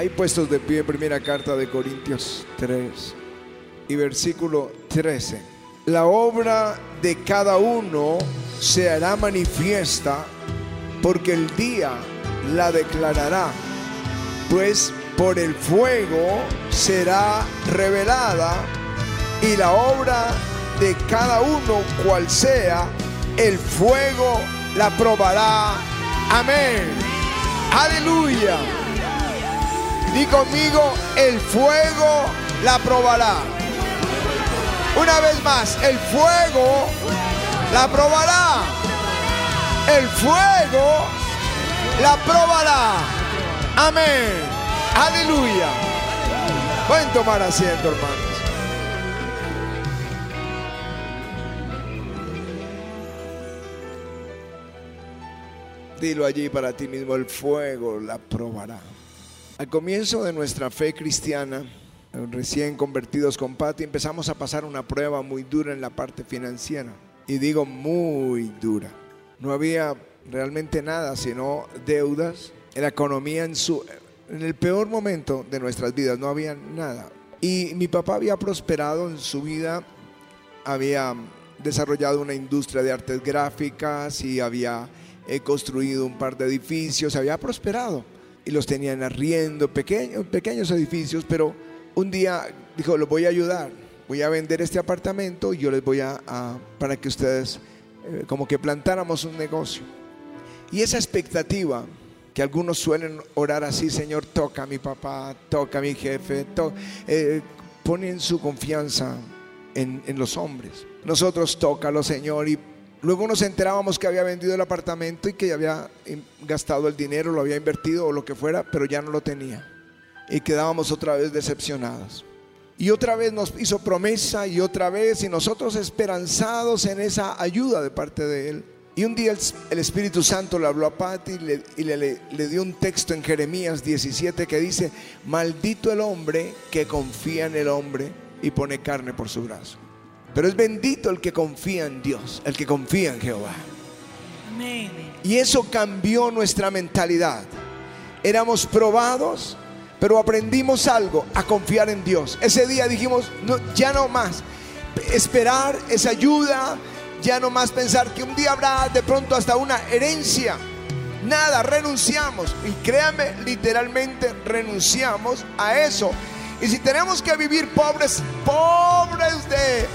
Hay puestos de pie, primera carta de Corintios 3 y versículo 13. La obra de cada uno se hará manifiesta porque el día la declarará, pues por el fuego será revelada y la obra de cada uno cual sea, el fuego la probará. Amén. Aleluya. Di conmigo, el fuego la probará. Una vez más, el fuego la probará. El fuego la probará. Amén. Aleluya. Pueden tomar asiento, hermanos. Dilo allí para ti mismo, el fuego la probará. Al comienzo de nuestra fe cristiana, recién convertidos con Pati, empezamos a pasar una prueba muy dura en la parte financiera. Y digo muy dura. No había realmente nada, sino deudas. La economía en, su, en el peor momento de nuestras vidas, no había nada. Y mi papá había prosperado en su vida, había desarrollado una industria de artes gráficas y había he construido un par de edificios, había prosperado y los tenían arriendo, pequeños, pequeños edificios, pero un día dijo, los voy a ayudar, voy a vender este apartamento y yo les voy a, para que ustedes eh, como que plantáramos un negocio. Y esa expectativa que algunos suelen orar así, Señor, toca a mi papá, toca a mi jefe, eh, ponen su confianza en, en los hombres. Nosotros tócalo, Señor, y Luego nos enterábamos que había vendido el apartamento y que ya había gastado el dinero, lo había invertido o lo que fuera, pero ya no lo tenía. Y quedábamos otra vez decepcionados. Y otra vez nos hizo promesa y otra vez, y nosotros esperanzados en esa ayuda de parte de Él. Y un día el, Espíritu Santo le habló a Patti y, le, le dio un texto en Jeremías 17 que dice, maldito el hombre que confía en el hombre y pone carne por su brazo. Pero es bendito el que confía en Dios, el que confía en Jehová. Y eso cambió nuestra mentalidad. Éramos probados, pero aprendimos algo, a confiar en Dios. Ese día dijimos, no, ya no más. Esperar esa ayuda, ya no más pensar que un día habrá de pronto hasta una herencia. Nada, renunciamos. Y créanme, literalmente renunciamos a eso. Y si tenemos que vivir pobres, pobres de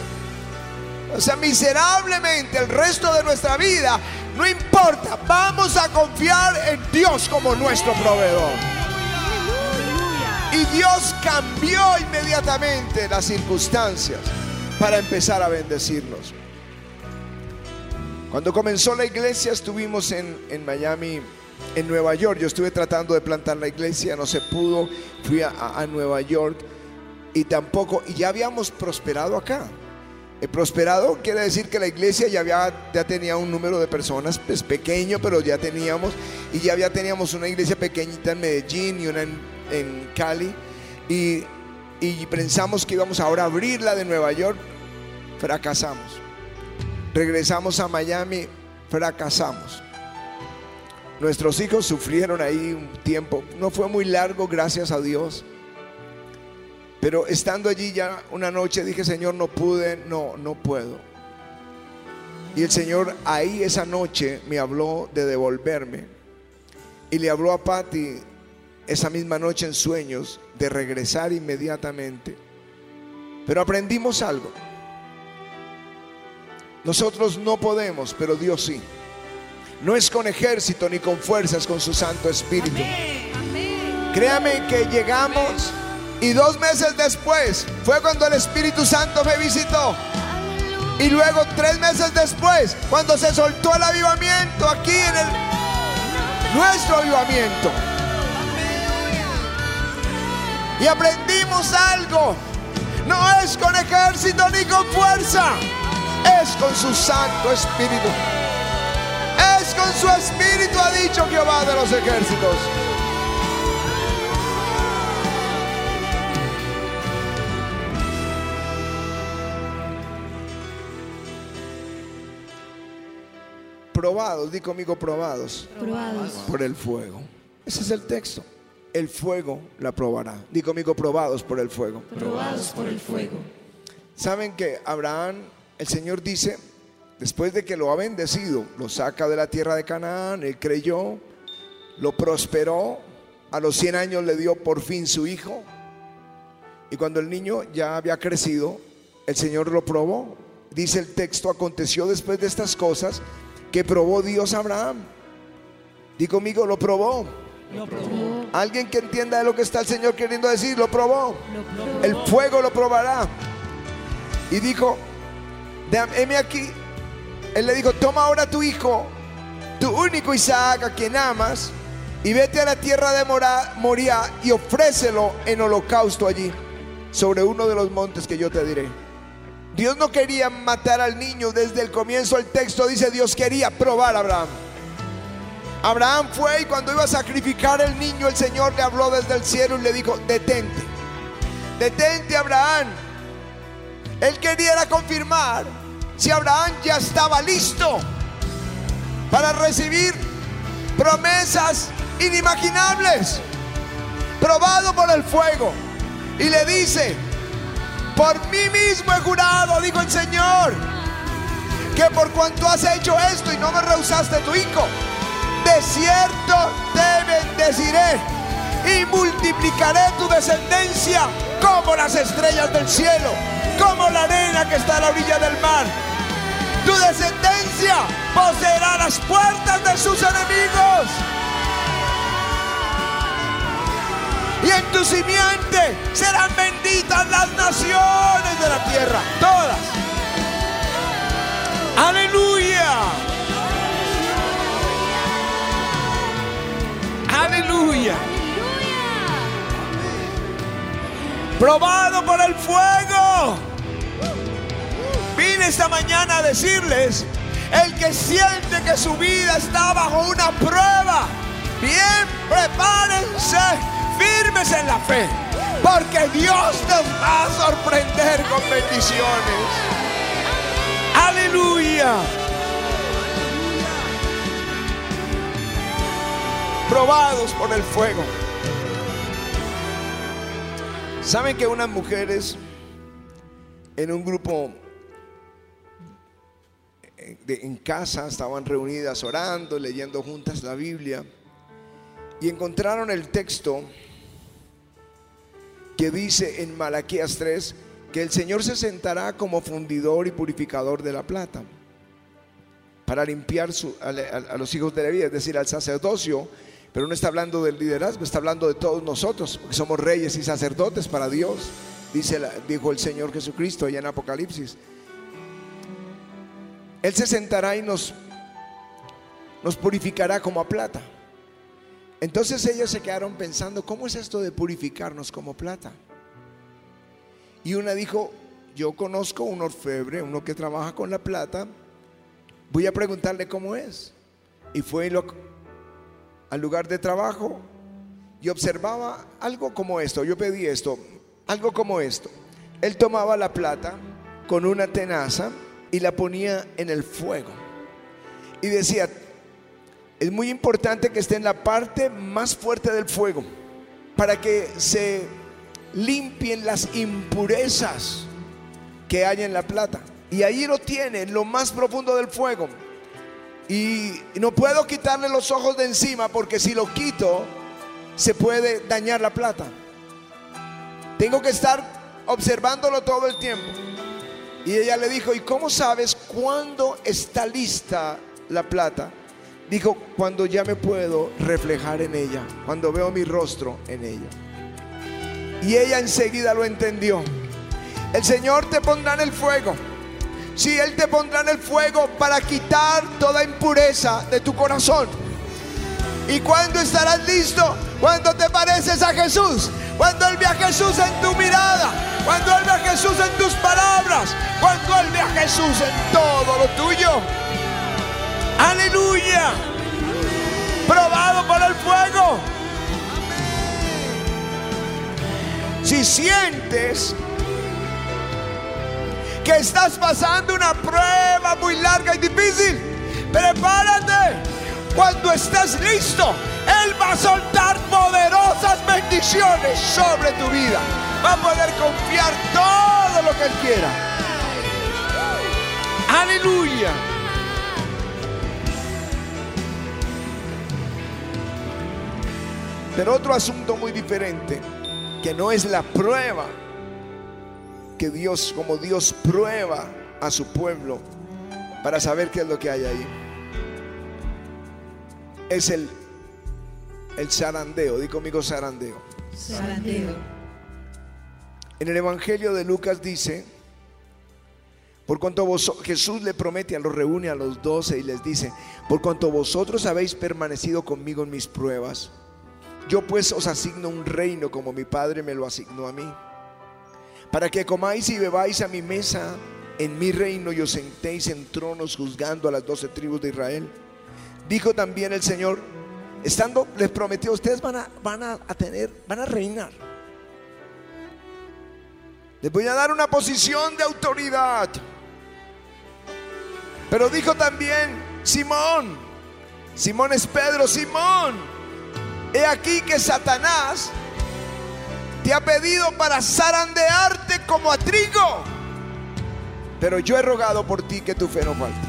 o sea, miserablemente el resto de nuestra vida, no importa, vamos a confiar en Dios como nuestro proveedor. Y Dios cambió inmediatamente las circunstancias para empezar a bendecirnos. Cuando comenzó la iglesia estuvimos en, Miami, en Nueva York. Yo estuve tratando de plantar la iglesia, no se pudo. Fui a, a Nueva York y tampoco, y ya habíamos prosperado acá. El prosperado quiere decir que la iglesia ya, tenía un número de personas, pues pequeño, pero ya teníamos, y ya teníamos una iglesia pequeñita en Medellín y una en, Cali, y, y pensamos que íbamos ahora a abrirla de Nueva York, fracasamos. Regresamos a Miami, fracasamos. Nuestros hijos sufrieron ahí un tiempo, no fue muy largo, gracias a Dios pero estando allí ya una noche dije, Señor, no pude, no, no puedo. Y el Señor ahí esa noche me habló de devolverme. Y le habló a Patty esa misma noche en sueños de regresar inmediatamente. Pero aprendimos algo. Nosotros no podemos, pero Dios sí. No es con ejército ni con fuerzas, con su Santo Espíritu. Créame que llegamos y dos meses después fue cuando el Espíritu Santo me visitó. Y luego tres meses después, cuando se soltó el avivamiento aquí en el nuestro avivamiento. Y aprendimos algo. No es con ejército ni con fuerza. Es con su Santo Espíritu. Es con su Espíritu, ha dicho Jehová de los ejércitos. Probados, di conmigo probados. Probados. Por el fuego. Ese es el texto. el fuego la probará. Digo, conmigo, probados por el fuego. probados por el fuego. Saben que Abraham, el Señor dice, después de que lo ha bendecido, lo saca de la tierra de Canaán, él creyó, lo prosperó, a los 100 años le dio por fin su hijo, y cuando el niño ya había crecido, el Señor lo probó. Dice el texto, aconteció después de estas cosas que probó Dios a Abraham. Di conmigo, lo probó. Lo probó, Alguien que entienda de lo que está el Señor queriendo decir, lo probó. lo probó. El fuego lo probará. Y dijo, heme aquí. Él le dijo, toma ahora tu hijo, tu único Isaac, a quien amas, y vete a la tierra de Moría y ofrécelo en holocausto allí, sobre uno de los montes que yo te diré. Dios no quería matar al niño desde el comienzo del texto, dice Dios quería probar a Abraham. Abraham fue y cuando iba a sacrificar el niño, el Señor le habló desde el cielo y le dijo, detente, detente Abraham. Él quería confirmar si Abraham ya estaba listo para recibir promesas inimaginables, probado por el fuego. Y le dice, por mí mismo he jurado, dijo el Señor, que por cuanto has hecho esto y no me rehusaste tu hijo, de cierto te bendeciré y multiplicaré tu descendencia como las estrellas del cielo, como la arena que está a la orilla del mar. Tu descendencia poseerá las puertas de sus enemigos. Y en tu simiente serán benditas las naciones de la tierra, todas. Aleluya. Aleluya. Probado por el fuego. Vine esta mañana a decirles, el que siente que su vida está bajo una prueba, bien, prepárense, firmes en la fe, porque Dios nos va a sorprender con bendiciones. Aleluya. Probados por el fuego. ¿Saben que unas mujeres en un grupo eh, en casa estaban reunidas orando, leyendo juntas la Biblia y encontraron el texto que dice en Malaquías 3 que el Señor se sentará como fundidor y purificador de la plata para limpiar a, los hijos de Leví, es decir, al sacerdocio, pero no está hablando del liderazgo, está hablando de todos nosotros, porque somos reyes y sacerdotes para Dios, la- dijo el Señor Jesucristo allá en Apocalipsis. Él se sentará y nos purificará como a plata. Entonces ellos se quedaron pensando, ¿cómo es esto de purificarnos como plata? Y una dijo, yo conozco un orfebre, uno que trabaja con la plata, voy a preguntarle cómo es. Y fue al lugar de trabajo y observaba algo como esto. Yo pedí esto, algo como esto. Él tomaba la plata con una tenaza y la ponía en el fuego. Y decía, es muy importante que esté en la parte más fuerte del fuego para que se limpien las impurezas que hay en la plata. Y ahí lo tiene, en lo más profundo del fuego. Y no puedo quitarle los ojos de encima porque si lo quito se puede dañar la plata. Tengo que estar observándolo todo el tiempo. Y ella le dijo, ¿y cómo sabes cuándo está lista la plata? Dijo, cuando ya me puedo reflejar en ella, cuando veo mi rostro en ella. Y ella enseguida lo entendió. El Señor te pondrá en el fuego. Si Él te pondrá en el fuego para quitar toda impureza de tu corazón. ¿Y cuándo estarás listo? Cuando te pareces a Jesús. Cuando Él ve a Jesús en tu mirada. Cuando Él ve a Jesús en tus palabras. Cuando Él ve a Jesús en todo lo tuyo. Aleluya. Probado por el fuego. Si sientes que estás pasando una prueba muy larga y difícil, prepárate. Cuando estés listo, Él va a soltar poderosas bendiciones sobre tu vida. Va a poder confiar todo lo que Él quiera. Aleluya. Pero otro asunto muy diferente, que no es la prueba, que Dios, como Dios prueba a su pueblo para saber qué es lo que hay ahí, es el, el zarandeo. Di conmigo zarandeo. Zarandeo. En el Evangelio de Lucas dice, por cuanto vos, Jesús le promete, a los reúne a los doce y les dice, por cuanto vosotros habéis permanecido conmigo en mis pruebas, yo pues os asigno un reino como mi Padre me lo asignó a mí, para que comáis y bebáis a mi mesa en mi reino y os sentéis en tronos juzgando a las doce tribus de Israel. Dijo también el Señor, estando, les prometió, ustedes van a, van a, tener, van a reinar. Les voy a dar una posición de autoridad. Pero dijo también, Simón, Simón es Pedro, Simón, he aquí que Satanás te ha pedido para zarandearte como a trigo. Pero yo he rogado por ti que tu fe no falte.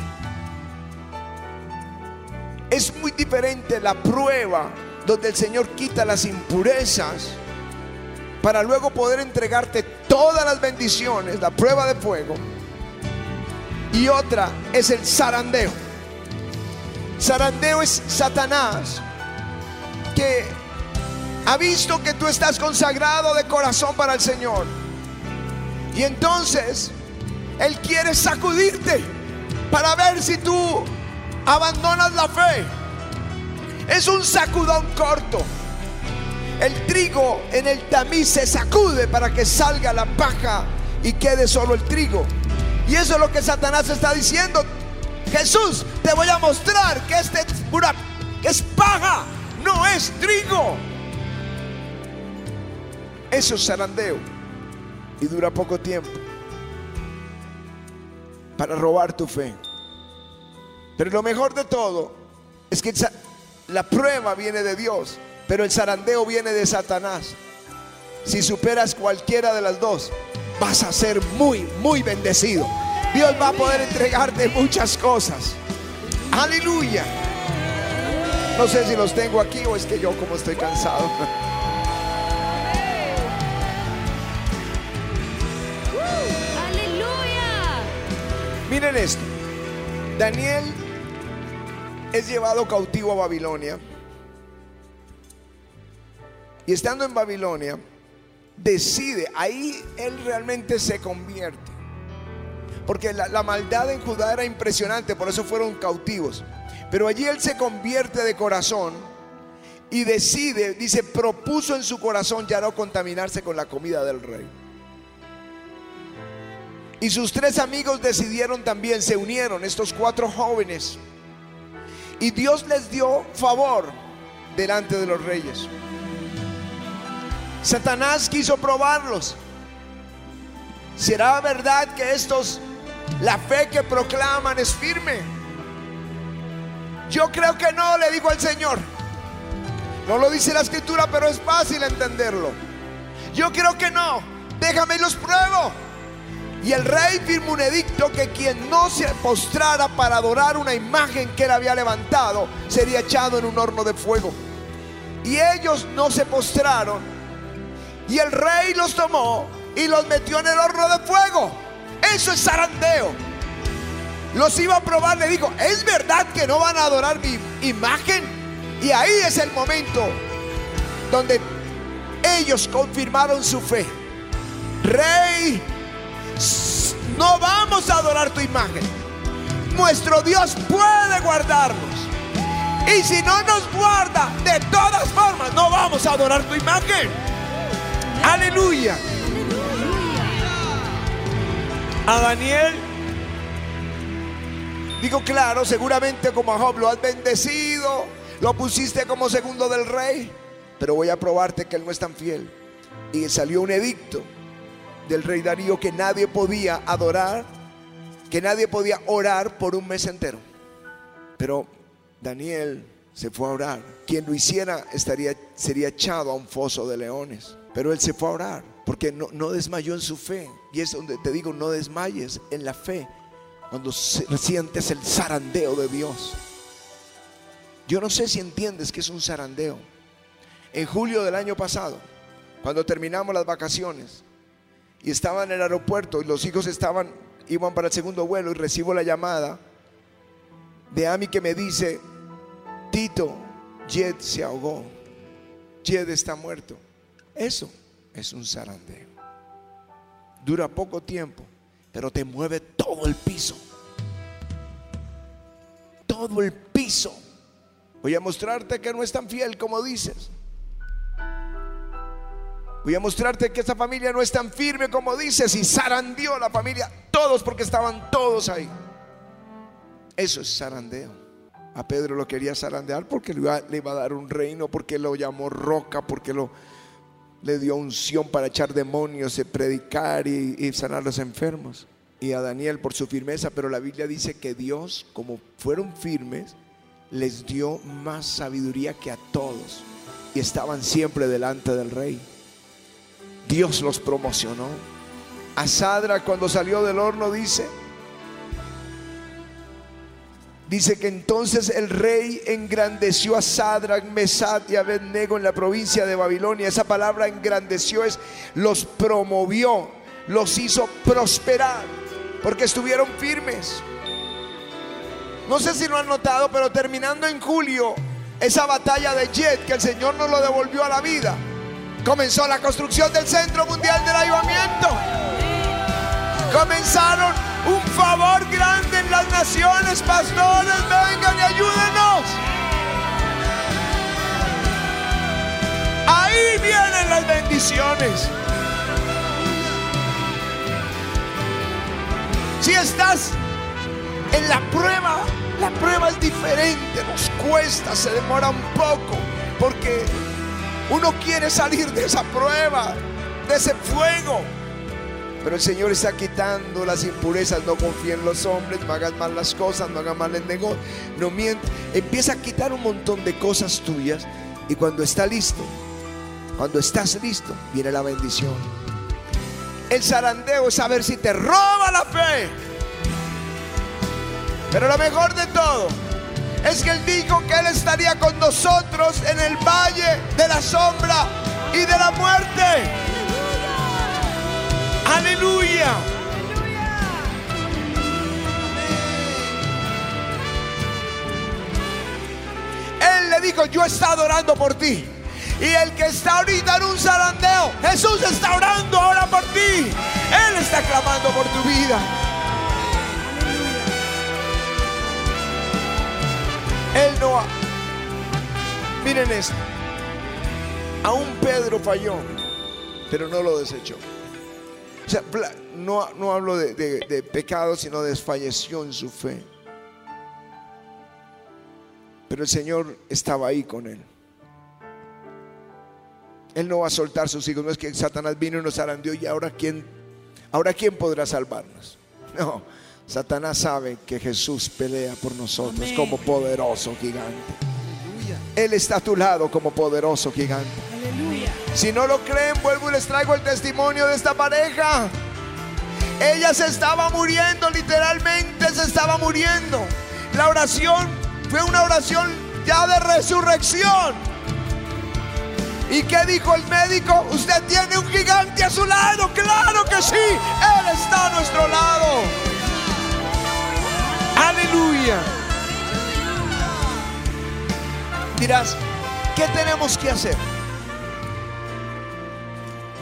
Es muy diferente la prueba donde el Señor quita las impurezas para luego poder entregarte todas las bendiciones, la prueba de fuego. Y otra es el zarandeo. Zarandeo es Satanás que ha visto que tú estás consagrado de corazón para el Señor. Y entonces Él quiere sacudirte para ver si tú abandonas la fe. Es un sacudón corto. El trigo en el tamiz se sacude para que salga la paja y quede solo el trigo. Y eso es lo que Satanás está diciendo. Jesús, te voy a mostrar que este que es paja, no es trigo. Eso es zarandeo y dura poco tiempo para robar tu fe. Pero lo mejor de todo es que la prueba viene de Dios, pero el zarandeo viene de Satanás. Si superas cualquiera de las dos, vas a ser muy, muy bendecido. Dios va a poder entregarte muchas cosas. Aleluya. No sé si los tengo aquí o es que yo como estoy cansado. Aleluya. Miren esto. Daniel es llevado cautivo a Babilonia. Y estando en Babilonia, decide, ahí él realmente se convierte. Porque la, maldad en Judá era impresionante, por eso fueron cautivos. Pero allí él se convierte de corazón y decide, dice, propuso en su corazón ya no contaminarse con la comida del rey. Y sus tres amigos decidieron también, se unieron, estos cuatro jóvenes. Y Dios les dio favor delante de los reyes. Satanás quiso probarlos. ¿Será verdad que estos, la fe que proclaman es firme? Yo creo que no, le dijo al Señor. No lo dice la escritura, pero es fácil entenderlo. Yo creo que no. Déjame y los pruebo. Y el rey firmó un edicto que quien no se postrara para adorar una imagen que él había levantado sería echado en un horno de fuego. Y ellos no se postraron. Y el rey los tomó y los metió en el horno de fuego. Eso es zarandeo. Los iba a probar, le dijo, ¿es verdad que no van a adorar mi imagen? Y ahí es el momento donde ellos confirmaron su fe. Rey, no vamos a adorar tu imagen. Nuestro Dios puede guardarnos. Y si no nos guarda, de todas formas, no vamos a adorar tu imagen. Aleluya. A Daniel, digo claro, seguramente como a Job lo has bendecido, lo pusiste como segundo del rey, pero voy a probarte que él no es tan fiel. Y salió un edicto del rey Darío que nadie podía adorar, que nadie podía orar por un mes entero. Pero Daniel Se fue a orar. Quien lo hiciera estaría, sería echado a un foso de leones. Pero él se fue a orar porque no, no desmayó en su fe. Y es donde te digo, no desmayes en la fe cuando sientes el zarandeo de Dios. Yo no sé si entiendes que es un zarandeo. En julio del año pasado, cuando terminamos las vacaciones y estaba en el aeropuerto y los hijos estaban iban para el segundo vuelo y recibo la llamada de Ami que me dice, Tito, Jed se ahogó, Jed está muerto. Eso es un zarandeo. Dura poco tiempo, pero te mueve todo el piso. Todo el piso. Voy a mostrarte que no es tan fiel como dices. Voy a mostrarte que esta familia no es tan firme como dices y zarandeó la familia, todos porque estaban todos ahí. Eso es zarandeo. A Pedro lo quería zarandear porque le iba, a dar un reino, porque lo llamó roca, porque lo, le dio unción para echar demonios, y predicar y, y sanar a los enfermos. Y a Daniel por su firmeza, pero la Biblia dice que Dios, como fueron firmes, les dio más sabiduría que a todos. Y estaban siempre delante del rey. Dios los promocionó. A Sadra cuando salió del horno dice, dice que entonces el rey engrandeció a Sadrach, Mesad y Abednego en la provincia de Babilonia. Esa palabra engrandeció es los promovió, los hizo prosperar porque estuvieron firmes. No sé si lo han notado, pero terminando en julio, esa batalla de Jet que el Señor nos lo devolvió a la vida Comenzó la construcción del Centro Mundial del Ayudamiento. Comenzaron un favor grande en las naciones. Pastores, vengan y ayúdenos. Ahí vienen las bendiciones. Si estás en la prueba, la prueba es diferente, nos cuesta, se demora un poco, porque uno quiere salir de esa prueba, de ese fuego. Pero el Señor está quitando las impurezas. No confíe en los hombres, no hagas mal las cosas, no hagas mal el negocio, no mientas. Empieza a quitar un montón de cosas tuyas. Y cuando está listo, cuando estás listo, viene la bendición. El zarandeo es saber si te roba la fe. Pero lo mejor de todo es que Él dijo que Él estaría con nosotros en el valle de la sombra y de la muerte. Aleluya. Él le dijo, yo he estado orando por ti. Y el que está ahorita en un zarandeo, Jesús está orando ahora por ti. Él está clamando por tu vida. Él no... Miren esto. Aún Pedro falló, pero no lo desechó. O sea, no, no hablo de, de pecado, sino desfalleció en su fe. Pero el Señor estaba ahí con él. Él no va a soltar sus hijos. No es que Satanás vino y nos arandió y ahora quién, ahora quién podrá salvarnos. No, Satanás sabe que Jesús pelea por nosotros como poderoso gigante. Él está a tu lado como poderoso gigante. Si no lo creen, vuelvo y les traigo el testimonio de esta pareja. Ella se estaba muriendo, literalmente se estaba muriendo. La oración fue una oración ya de resurrección. ¿Y qué dijo el médico? Usted tiene un gigante a su lado. Claro que sí. Él está a nuestro lado. Aleluya. Dirás, ¿qué tenemos que hacer?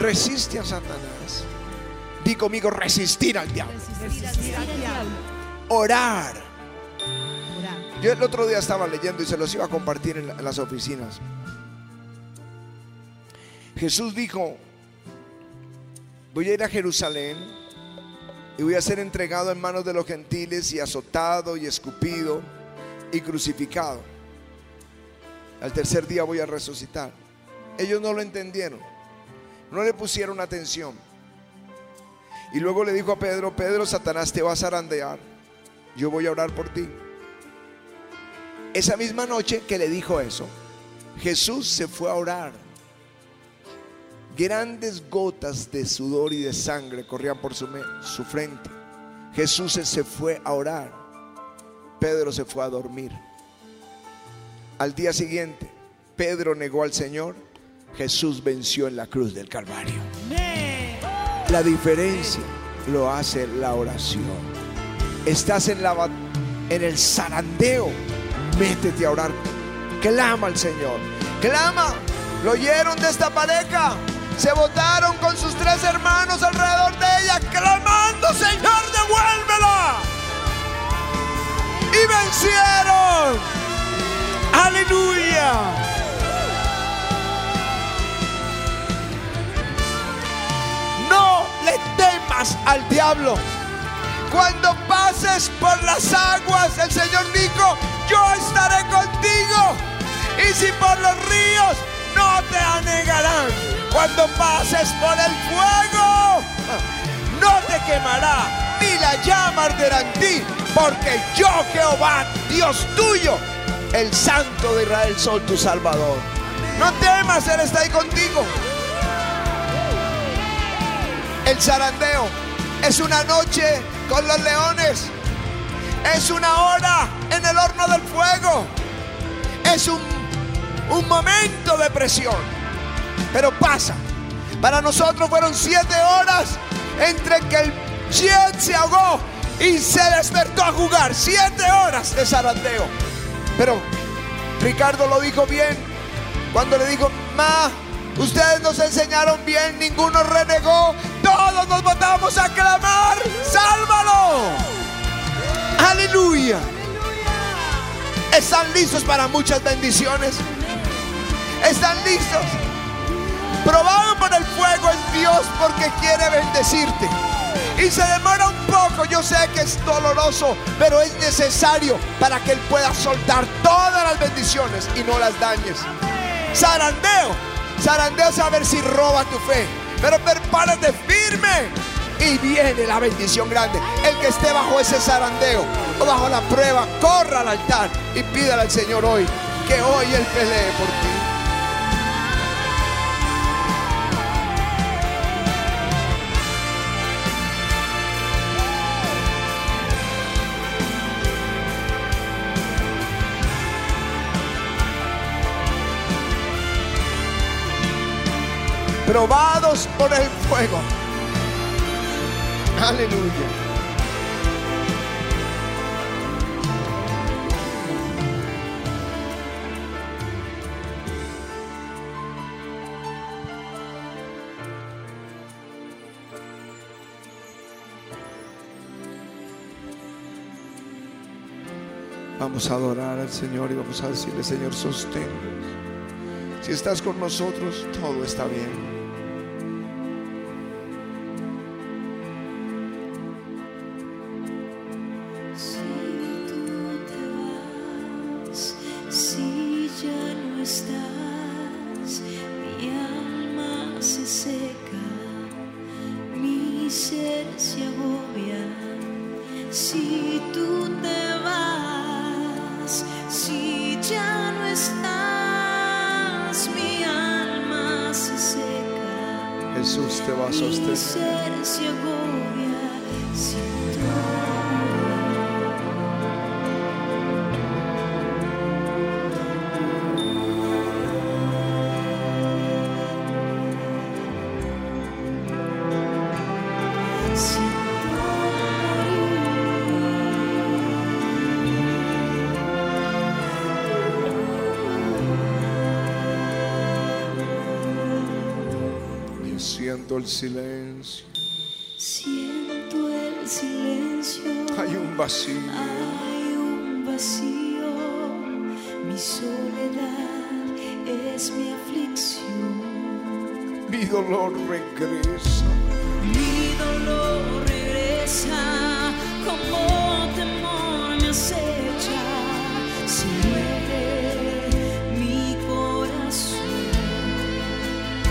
Resiste a Satanás. Di conmigo, resistir al diablo. Orar. Yo el otro día estaba leyendo y se los iba a compartir en las oficinas. Jesús dijo, voy a ir a Jerusalén y voy a ser entregado en manos de los gentiles y azotado y escupido y crucificado. Al tercer día voy a resucitar. Ellos no lo entendieron, no le pusieron atención. Y luego le dijo a Pedro, Pedro, Satanás te va a zarandear, yo voy a orar por ti. Esa misma noche que le dijo eso, Jesús se fue a orar. Grandes gotas de sudor y de sangre corrían por su, su frente. Jesús se fue a orar. Pedro se fue a dormir. Al día siguiente, Pedro negó al Señor. Jesús venció en la cruz del Calvario. La diferencia lo hace la oración. Estás en, la, en el zarandeo. Métete a orar. Clama al Señor. Clama. Lo oyeron de esta pareja. Se votaron con sus tres hermanos alrededor de ella, clamando, Señor, devuélvela. Y vencieron. Aleluya. Al diablo. Cuando pases por las aguas, el Señor dijo, yo estaré contigo. Y si por los ríos, no te anegarán. Cuando pases por el fuego, no te quemará, ni la llama arderá en ti, porque yo Jehová, Dios tuyo, el Santo de Israel, soy tu Salvador. No temas, Él está ahí contigo. El zarandeo es una noche con los leones. Es una hora en el horno del fuego. Es un, un momento de presión. Pero pasa. Para nosotros fueron siete horas entre que el jet se ahogó y se despertó a jugar. Siete horas de zarandeo. Pero Ricardo lo dijo bien cuando le dijo, Ma, ustedes nos enseñaron bien, ninguno renegó, todos nos votamos a clamar, sálvalo. Aleluya. Están listos para muchas bendiciones. Están listos. Probado por el fuego es Dios porque quiere bendecirte. Y se demora un poco, yo sé que es doloroso, pero es necesario para que Él pueda soltar todas las bendiciones y no las dañes. Zarandeo, zarandeo es a ver si roba tu fe, pero prepárate firme y viene la bendición grande. El que esté bajo ese zarandeo o bajo la prueba, corra al altar y pídale al Señor hoy que hoy Él pelee por ti. Probados por el fuego. Aleluya. Vamos a adorar al Señor y vamos a decirle, Señor, sostén. Si estás con nosotros, todo está bien. Si ya no estás, mi alma se seca. Jesús te va a sostener. El silencio. Siento el silencio. Hay un vacío. Hay un vacío. Mi soledad es mi aflicción. Mi dolor regresa. Mi dolor regresa como temor me acecha. Si mi corazón.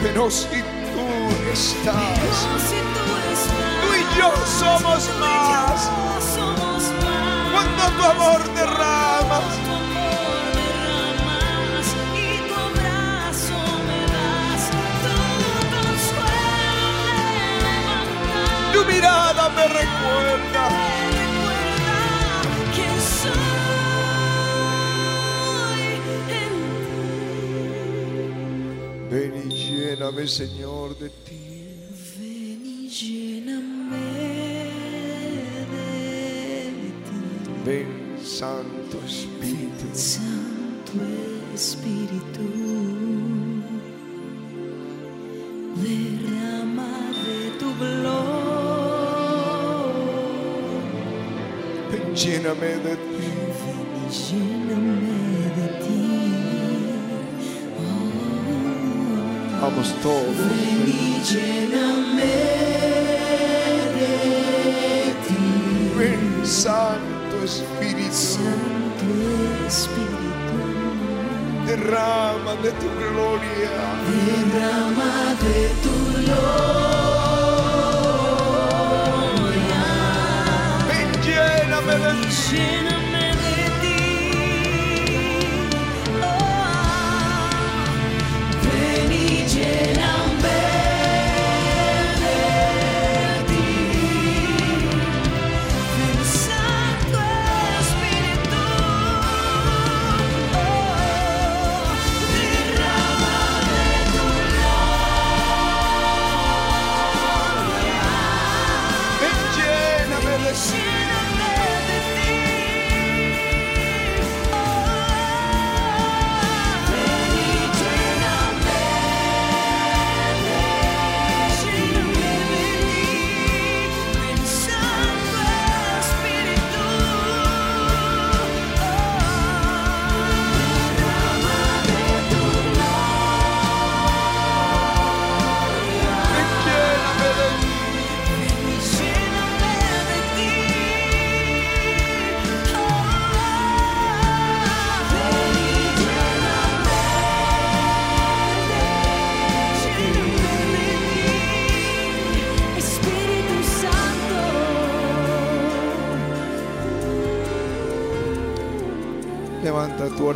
Pero si Tú y yo somos más. Cuando tu amor derramas, tu amor derramas y tu abrazo me das todo suelo. Tu mirada me recuerda. que soy en ti. Ven y lléname, Señor, de ti. Santo Espíritu. Santo Espíritu, derrama de tu gloria, Ven, lléname de ti. lléname de ti. Vamos todos. Ven y lléname de ti, Ven, Santo Espíritu. Santo Espíritu. Derrama de tu gloria. Derrama de tu gloria, Ven, lléname de ti.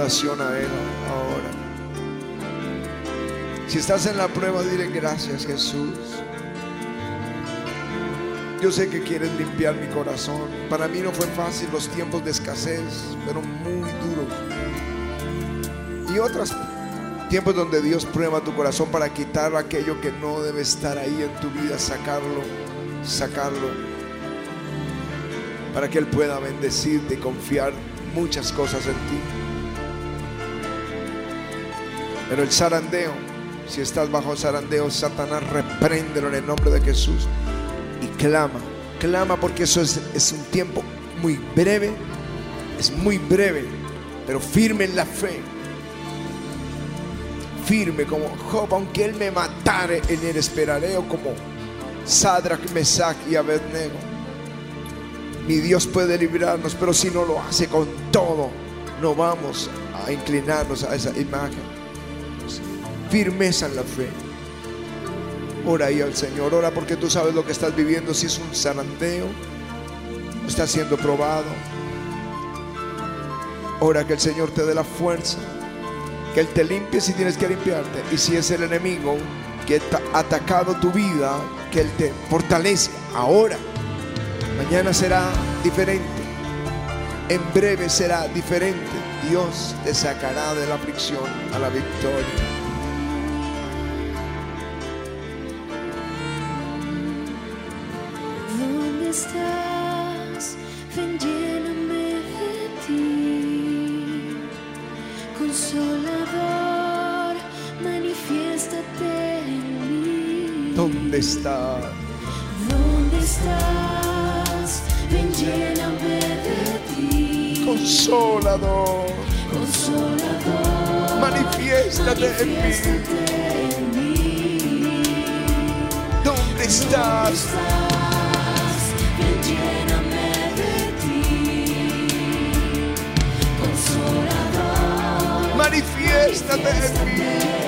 A Él ahora. Si estás en la prueba, dile gracias Jesús. Yo sé que quieres limpiar mi corazón. Para mí no fue fácil los tiempos de escasez, pero muy duros. Y otros tiempos donde Dios prueba tu corazón para quitar aquello que no debe estar ahí en tu vida, sacarlo, sacarlo. Para que Él pueda bendecirte y confiar muchas cosas en ti. Pero el zarandeo, si estás bajo zarandeo, Satanás, repréndelo en el nombre de Jesús y clama, clama porque eso es, un tiempo muy breve, es muy breve, pero firme en la fe. Firme como Job, aunque él me matare, en él esperaré, como Sadrach, Mesach y Abednego. Mi Dios puede librarnos, pero si no lo hace con todo, no vamos a inclinarnos a esa imagen. Firmeza en la fe. Ora ahí al Señor, ora porque tú sabes lo que estás viviendo, si es un zarandeo, o estás siendo probado. Ora que el Señor te dé la fuerza, que Él te limpie si tienes que limpiarte, y si es el enemigo que ha atacado tu vida, que Él te fortalezca ahora. Mañana será diferente. En breve será diferente. Dios te sacará de la aflicción a la victoria. ¿Dónde está? ¿Dónde estás? Ven, lléname de ti. Consolador, Consolador, manifiéstate en mí. manifiéstate en mí. ¿Dónde estás? estás? Ven, lléname de ti. Consolador, Manifiéstate en mí.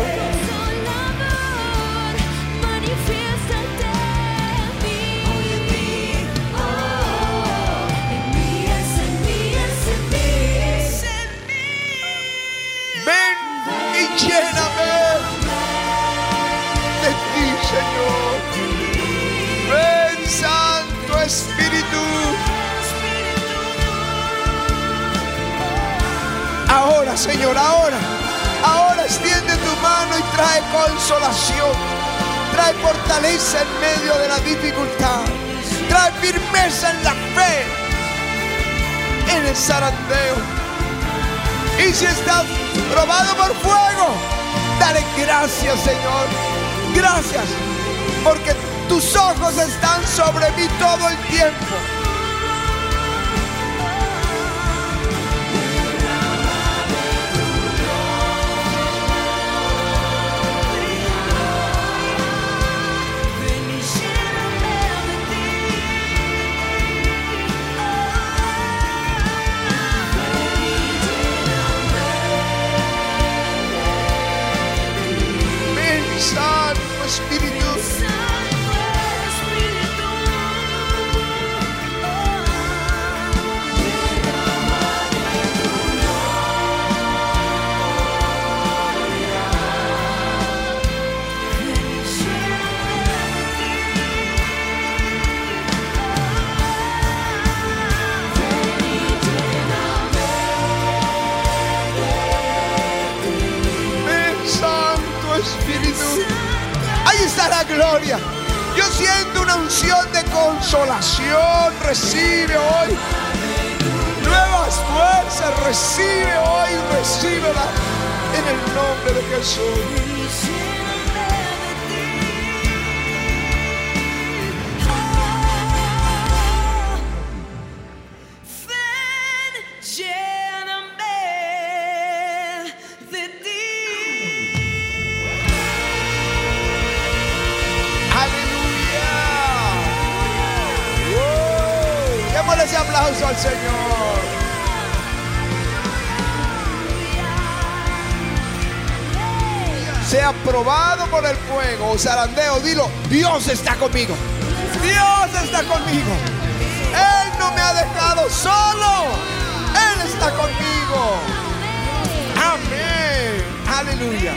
si estás probado por fuego, dale gracias, Señor. Gracias. Porque tus ojos están sobre mí todo el tiempo. Yo siento una unción de consolación. Recibe hoy. Nuevas fuerzas. Recibe hoy. Recíbela en el nombre de Jesús. Señor. Sea probado por el fuego o zarandeo, dilo, Dios está conmigo. Dios está conmigo. Él no me ha dejado solo. Él está conmigo. Amén. Aleluya.